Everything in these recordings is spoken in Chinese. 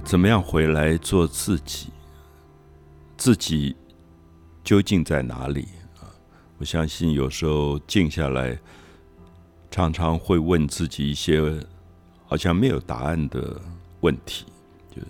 怎么样回来做自己？自己究竟在哪里啊？我相信有时候静下来，常常会问自己一些好像没有答案的问题，就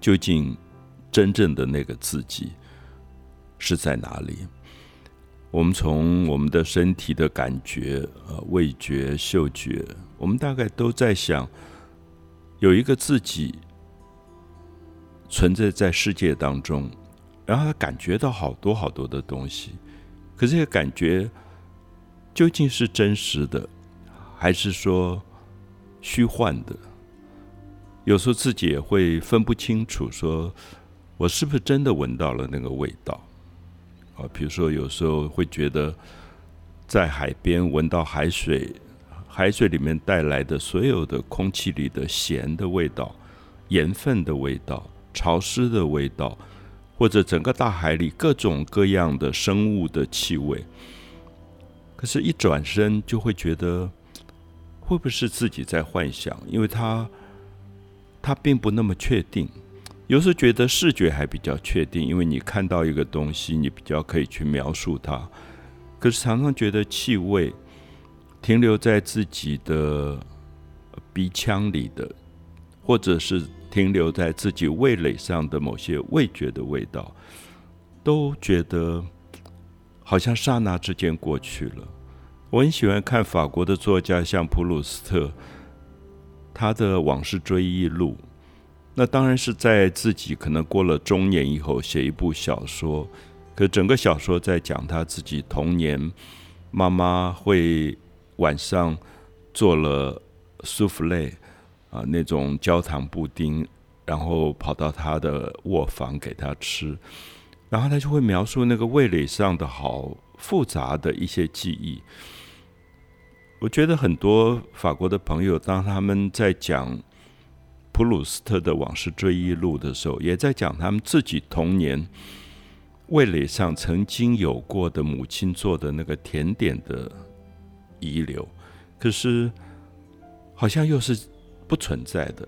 究竟真正的那个自己是在哪里？我们从我们的身体的感觉、呃，味觉、嗅觉，我们大概都在想，有一个自己。存在在世界当中，然后他感觉到好多好多的东西，可这个感觉究竟是真实的，还是说虚幻的？有时候自己也会分不清楚，说我是不是真的闻到了那个味道？啊，比如说有时候会觉得在海边闻到海水，海水里面带来的所有的空气里的咸的味道、盐分的味道。潮湿的味道，或者整个大海里各种各样的生物的气味，可是，一转身就会觉得，会不会是自己在幻想？因为他，他并不那么确定。有时觉得视觉还比较确定，因为你看到一个东西，你比较可以去描述它。可是，常常觉得气味停留在自己的鼻腔里的，或者是。停留在自己味蕾上的某些味觉的味道，都觉得好像刹那之间过去了。我很喜欢看法国的作家，像普鲁斯特，他的往事追忆录，那当然是在自己可能过了中年以后写一部小说。可整个小说在讲他自己童年，妈妈会晚上做了苏弗类。啊，那种焦糖布丁，然后跑到他的卧房给他吃，然后他就会描述那个味蕾上的好复杂的一些记忆。我觉得很多法国的朋友，当他们在讲普鲁斯特的往事追忆录的时候，也在讲他们自己童年味蕾上曾经有过的母亲做的那个甜点的遗留，可是好像又是。不存在的，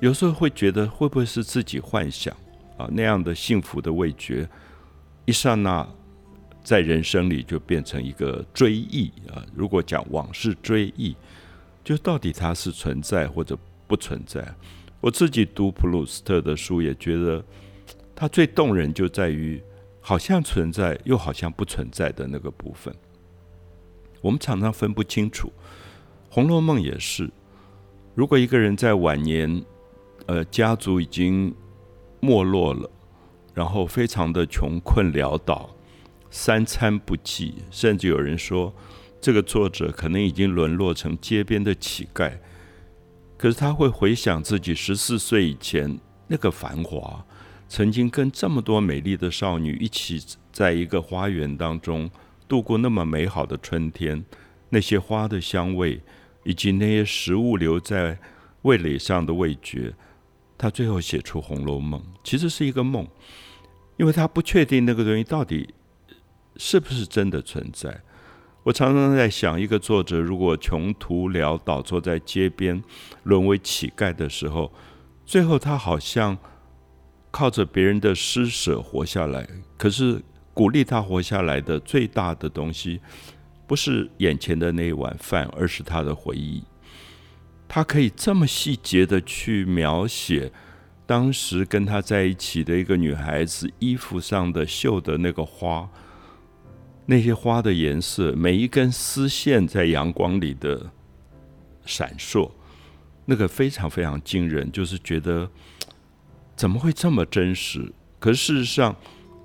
有时候会觉得会不会是自己幻想啊？那样的幸福的味觉，一刹那在人生里就变成一个追忆啊。如果讲往事追忆，就到底它是存在或者不存在？我自己读普鲁斯特的书，也觉得他最动人就在于好像存在又好像不存在的那个部分。我们常常分不清楚，《红楼梦》也是。如果一个人在晚年，呃，家族已经没落了，然后非常的穷困潦倒，三餐不继，甚至有人说，这个作者可能已经沦落成街边的乞丐。可是他会回想自己十四岁以前那个繁华，曾经跟这么多美丽的少女一起在一个花园当中度过那么美好的春天，那些花的香味。以及那些食物留在味蕾上的味觉，他最后写出《红楼梦》，其实是一个梦，因为他不确定那个东西到底是不是真的存在。我常常在想，一个作者如果穷途潦倒，坐在街边，沦为乞丐的时候，最后他好像靠着别人的施舍活下来，可是鼓励他活下来的最大的东西。不是眼前的那一碗饭，而是他的回忆。他可以这么细节的去描写当时跟他在一起的一个女孩子衣服上的绣的那个花，那些花的颜色，每一根丝线在阳光里的闪烁，那个非常非常惊人，就是觉得怎么会这么真实？可是事实上，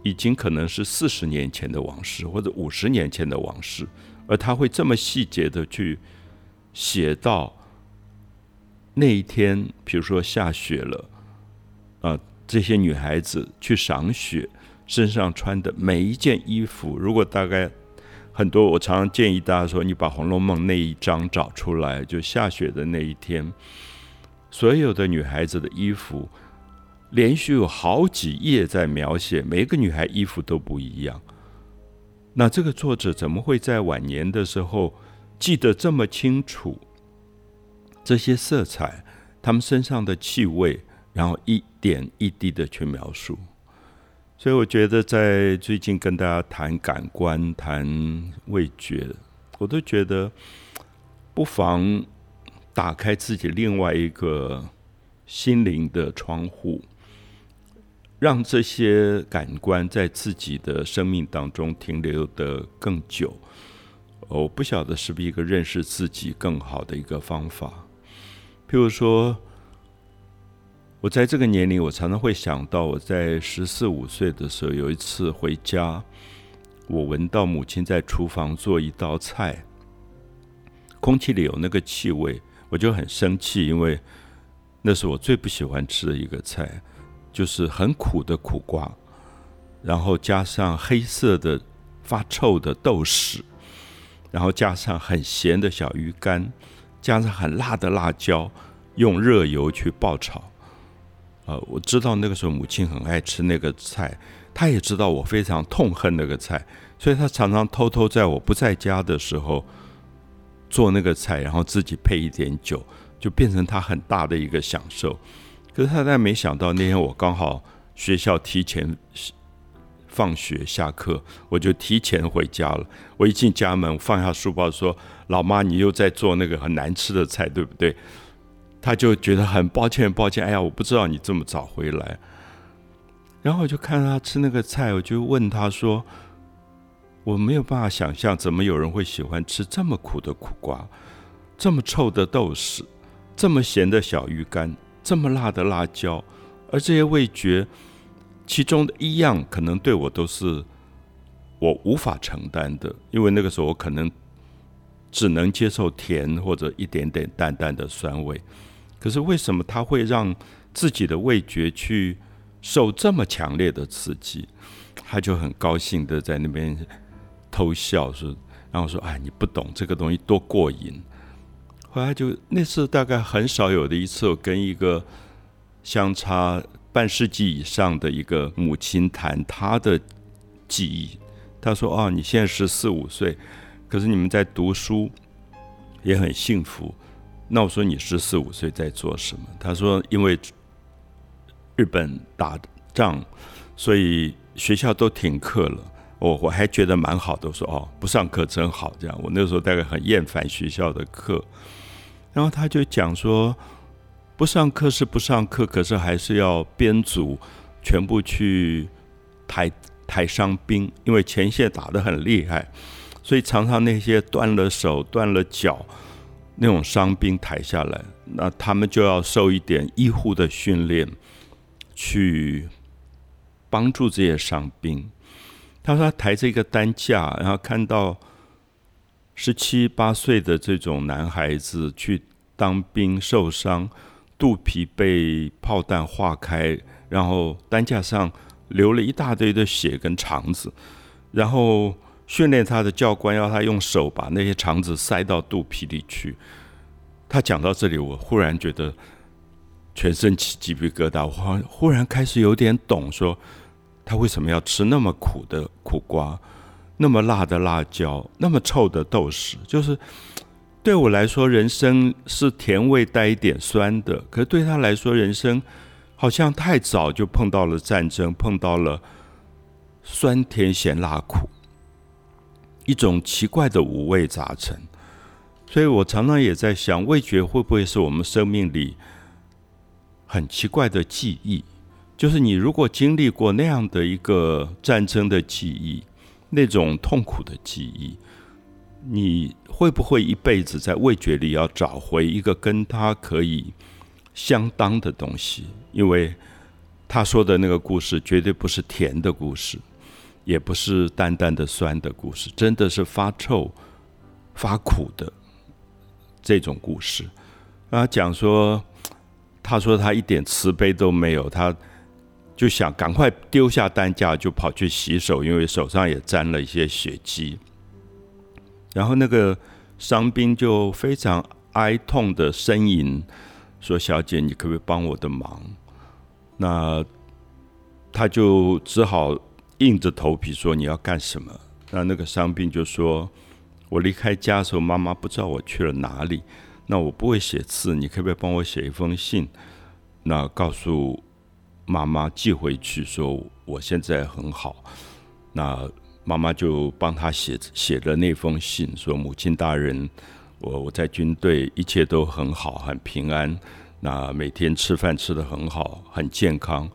已经可能是四十年前的往事，或者五十年前的往事。而他会这么细节的去写到那一天，比如说下雪了，啊，这些女孩子去赏雪，身上穿的每一件衣服，如果大概很多，我常常建议大家说，你把《红楼梦》那一章找出来，就下雪的那一天，所有的女孩子的衣服，连续有好几页在描写，每个女孩衣服都不一样。那这个作者怎么会在晚年的时候记得这么清楚？这些色彩，他们身上的气味，然后一点一滴的去描述。所以我觉得，在最近跟大家谈感官、谈味觉，我都觉得不妨打开自己另外一个心灵的窗户，让这些感官在自己的生命当中停留的更久。我不晓得是不是一个认识自己更好的一个方法。譬如说。我在这个年龄，我常常会想到，我在十四五岁的时候，有一次回家，我闻到母亲在厨房做一道菜，空气里有那个气味，我就很生气，因为那是我最不喜欢吃的一个菜，就是很苦的苦瓜，然后加上黑色的发臭的豆豉，然后加上很咸的小鱼干，加上很辣的辣椒，用热油去爆炒。呃，我知道那个时候母亲很爱吃那个菜，她也知道我非常痛恨那个菜，所以她常常偷偷在我不在家的时候做那个菜，然后自己配一点酒，就变成她很大的一个享受。可是他但没想到那天我刚好学校提前放学下课，我就提前回家了。我一进家门，放下书包说：“老妈，你又在做那个很难吃的菜，对不对？”他就觉得很抱歉，抱歉。哎呀，我不知道你这么早回来。然后我就看他吃那个菜，我就问他说：“我没有办法想象，怎么有人会喜欢吃这么苦的苦瓜，这么臭的豆豉，这么咸的小鱼干，这么辣的辣椒？而这些味觉，其中的一样可能对我都是我无法承担的，因为那个时候我可能只能接受甜或者一点点淡淡的酸味。”可是为什么他会让自己的味觉去受这么强烈的刺激？他就很高兴的在那边偷笑说：“然后说，哎，你不懂这个东西多过瘾。”后来就那次大概很少有的一次，我跟一个相差半世纪以上的一个母亲谈她的记忆。她说：“哦，你现在十四五岁，可是你们在读书也很幸福。”那我说你十四五岁在做什么？她说因为日本打仗，所以学校都停课了。我我还觉得蛮好的，我说哦不上课真好。这样我那时候大概很厌烦学校的课。然后他就讲说不上课是不上课，可是还是要编组全部去抬抬伤兵，因为前线打得很厉害，所以常常那些断了手断了脚。那种伤兵抬下来，那他们就要受一点医护的训练，去帮助这些伤兵。他说他抬着一个担架，然后看到十七八岁的这种男孩子去当兵受伤，肚皮被炮弹划开，然后担架上流了一大堆的血跟肠子，然后。训练他的教官要他用手把那些肠子塞到肚皮里去。他讲到这里，我忽然觉得全身起鸡皮疙瘩。我忽然开始有点懂，说他为什么要吃那么苦的苦瓜，那么辣的辣椒，那么臭的豆豉。就是对我来说，人生是甜味带一点酸的，可是对他来说，人生好像太早就碰到了战争，碰到了酸甜咸辣苦。一种奇怪的五味杂陈，所以我常常也在想，味觉会不会是我们生命里很奇怪的记忆？就是你如果经历过那样的一个战争的记忆，那种痛苦的记忆，你会不会一辈子在味觉里要找回一个跟他可以相当的东西？因为他说的那个故事绝对不是甜的故事。也不是淡淡的酸的故事，真的是发臭、发苦的这种故事。啊讲说，他说他一点慈悲都没有，他就想赶快丢下担架，就跑去洗手，因为手上也沾了一些血迹。然后那个伤兵就非常哀痛的呻吟，说：“小姐，你可不可以帮我的忙？”那他就只好。硬着头皮说你要干什么？那那个伤兵就说：“我离开家的时候，妈妈不知道我去了哪里。那我不会写字，你可不可以帮我写一封信？那告诉妈妈寄回去，说我现在很好。那妈妈就帮他写写了那封信，说母亲大人，我我在军队一切都很好，很平安。那每天吃饭吃得很好，很健康。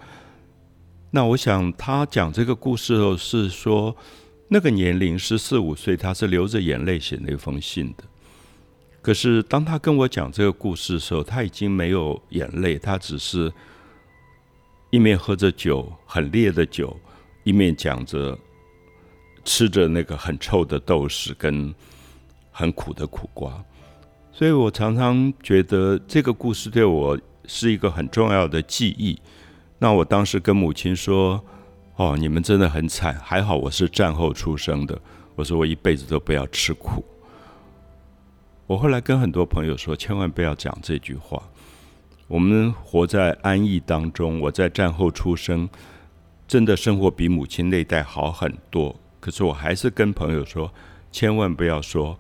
那我想他讲这个故事后是说，那个年龄十四五岁，他是流着眼泪写那封信的。可是当他跟我讲这个故事的时候，他已经没有眼泪，他只是一面喝着酒，很烈的酒，一面讲着吃着那个很臭的豆豉跟很苦的苦瓜。所以我常常觉得这个故事对我是一个很重要的记忆。那我当时跟母亲说：“哦，你们真的很惨，还好我是战后出生的。”我说：“我一辈子都不要吃苦。”我后来跟很多朋友说：“千万不要讲这句话。”我们活在安逸当中。我在战后出生，真的生活比母亲那代好很多。可是我还是跟朋友说：“千万不要说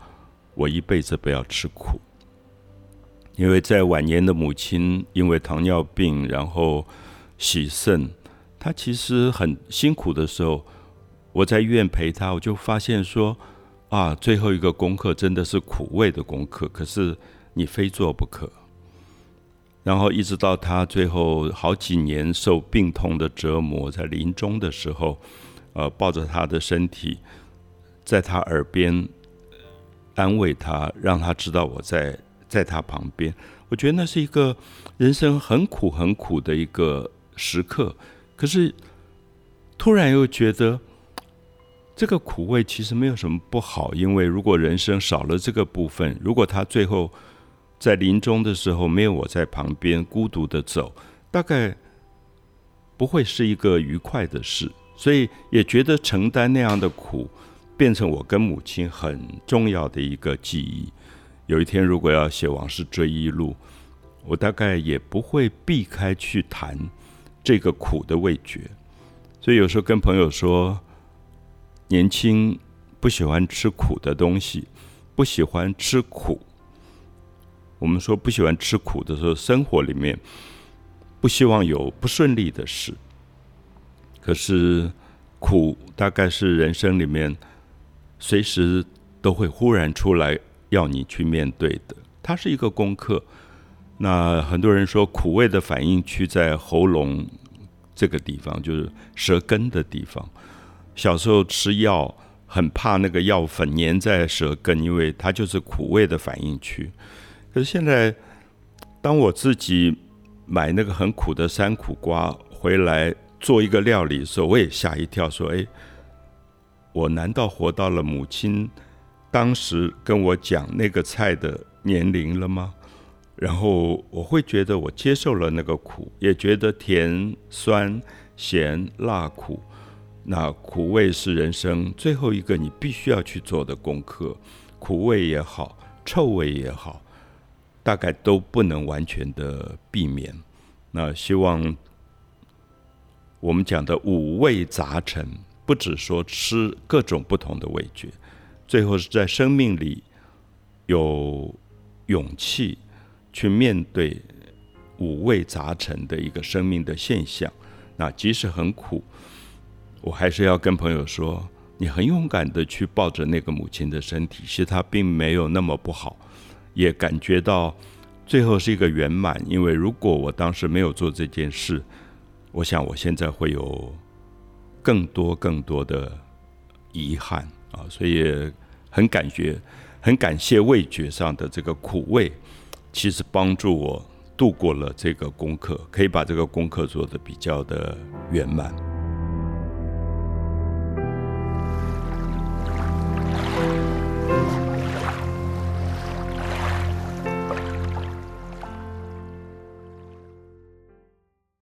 我一辈子不要吃苦。”因为在晚年的母亲因为糖尿病，然后。喜肾，她其实很辛苦的时候，我在医院陪她，我就发现说，啊，最后一个功课真的是苦味的功课，可是你非做不可。然后一直到他最后好几年受病痛的折磨，在临终的时候，呃，抱着他的身体，在他耳边安慰他，让他知道我在在他旁边。我觉得那是一个人生很苦很苦的一个。时刻，可是突然又觉得这个苦味其实没有什么不好，因为如果人生少了这个部分，如果他最后在临终的时候没有我在旁边，孤独的走，大概不会是一个愉快的事。所以也觉得承担那样的苦，变成我跟母亲很重要的一个记忆。有一天如果要写往事追忆录，我大概也不会避开去谈。这个苦的味觉，所以有时候跟朋友说，年轻不喜欢吃苦的东西，不喜欢吃苦。我们说不喜欢吃苦的时候，生活里面不希望有不顺利的事。可是苦大概是人生里面随时都会忽然出来要你去面对的，它是一个功课。那很多人说苦味的反应区在喉咙这个地方，就是舌根的地方。小时候吃药很怕那个药粉粘在舌根，因为它就是苦味的反应区。可是现在，当我自己买那个很苦的山苦瓜回来做一个料理的时候，我也吓一跳，说：“哎，我难道活到了母亲当时跟我讲那个菜的年龄了吗？”然后我会觉得我接受了那个苦，也觉得甜、酸、咸、辣、苦，那苦味是人生最后一个你必须要去做的功课。苦味也好，臭味也好，大概都不能完全的避免。那希望我们讲的五味杂陈，不只说吃各种不同的味觉，最后是在生命里有勇气。去面对五味杂陈的一个生命的现象，那即使很苦，我还是要跟朋友说，你很勇敢的去抱着那个母亲的身体，其实她并没有那么不好，也感觉到最后是一个圆满。因为如果我当时没有做这件事，我想我现在会有更多更多的遗憾啊，所以很感觉，很感谢味觉上的这个苦味。其实帮助我度过了这个功课，可以把这个功课做得比较的圆满。